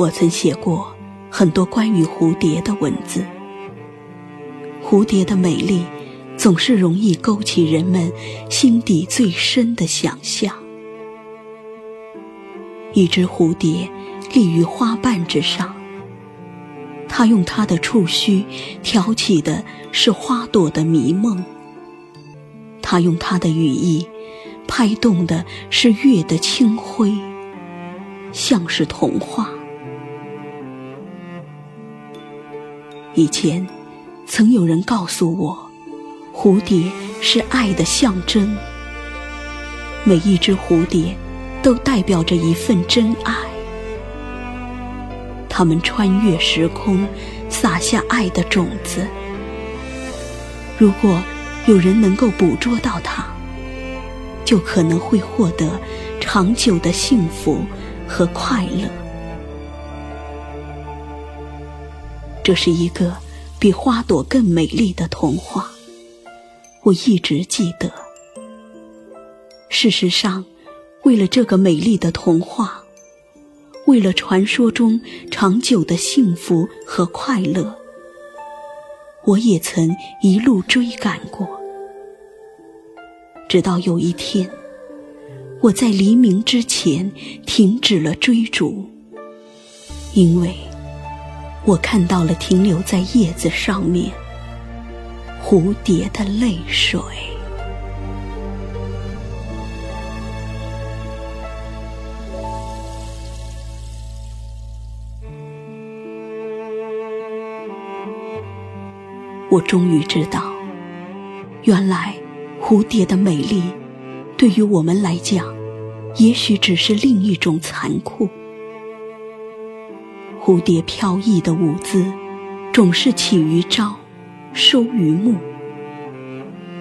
我曾写过很多关于蝴蝶的文字。蝴蝶的美丽，总是容易勾起人们心底最深的想象。一只蝴蝶立于花瓣之上，它用它的触须挑起的是花朵的迷梦，它用它的羽翼拍动的是月的清辉，像是童话。以前。曾有人告诉我，蝴蝶是爱的象征。每一只蝴蝶都代表着一份真爱。它们穿越时空，撒下爱的种子。如果有人能够捕捉到它，就可能会获得长久的幸福和快乐。这是一个。比花朵更美丽的童话，我一直记得。事实上，为了这个美丽的童话，为了传说中长久的幸福和快乐，我也曾一路追赶过。直到有一天，我在黎明之前停止了追逐，因为。我看到了停留在叶子上面蝴蝶的泪水。我终于知道，原来蝴蝶的美丽，对于我们来讲，也许只是另一种残酷。蝴蝶飘逸的舞姿，总是起于朝，收于暮。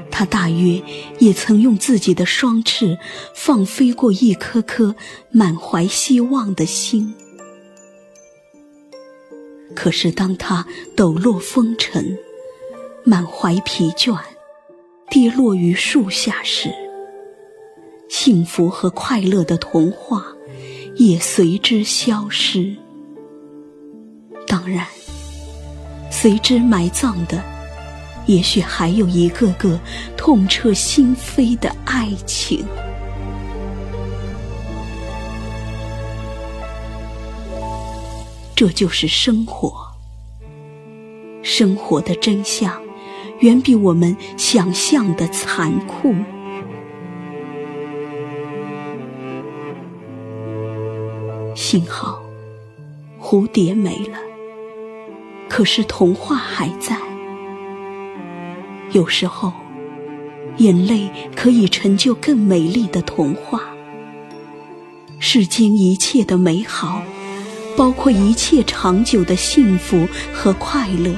它大约也曾用自己的双翅放飞过一颗颗满怀希望的心。可是，当它抖落风尘，满怀疲倦，跌落于树下时，幸福和快乐的童话也随之消失。当然，随之埋葬的，也许还有一个个痛彻心扉的爱情。这就是生活。生活的真相，远比我们想象的残酷。幸好，蝴蝶没了。可是童话还在。有时候，眼泪可以成就更美丽的童话。世间一切的美好，包括一切长久的幸福和快乐，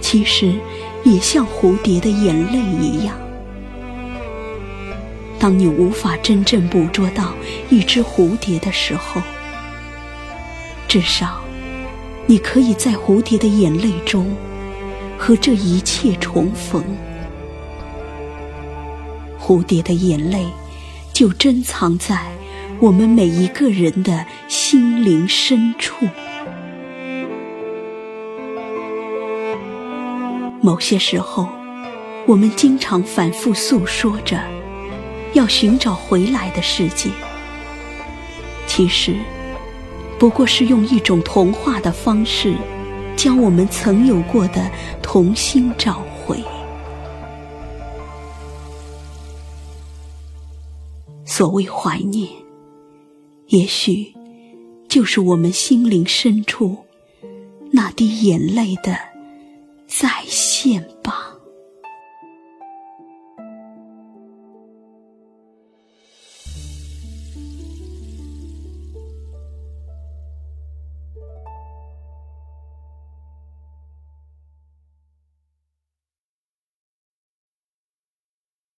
其实也像蝴蝶的眼泪一样。当你无法真正捕捉到一只蝴蝶的时候，至少。你可以在蝴蝶的眼泪中和这一切重逢，蝴蝶的眼泪就珍藏在我们每一个人的心灵深处。某些时候，我们经常反复诉说着要寻找回来的世界，其实。不过是用一种童话的方式，将我们曾有过的童心找回。所谓怀念，也许就是我们心灵深处那滴眼泪的再现吧。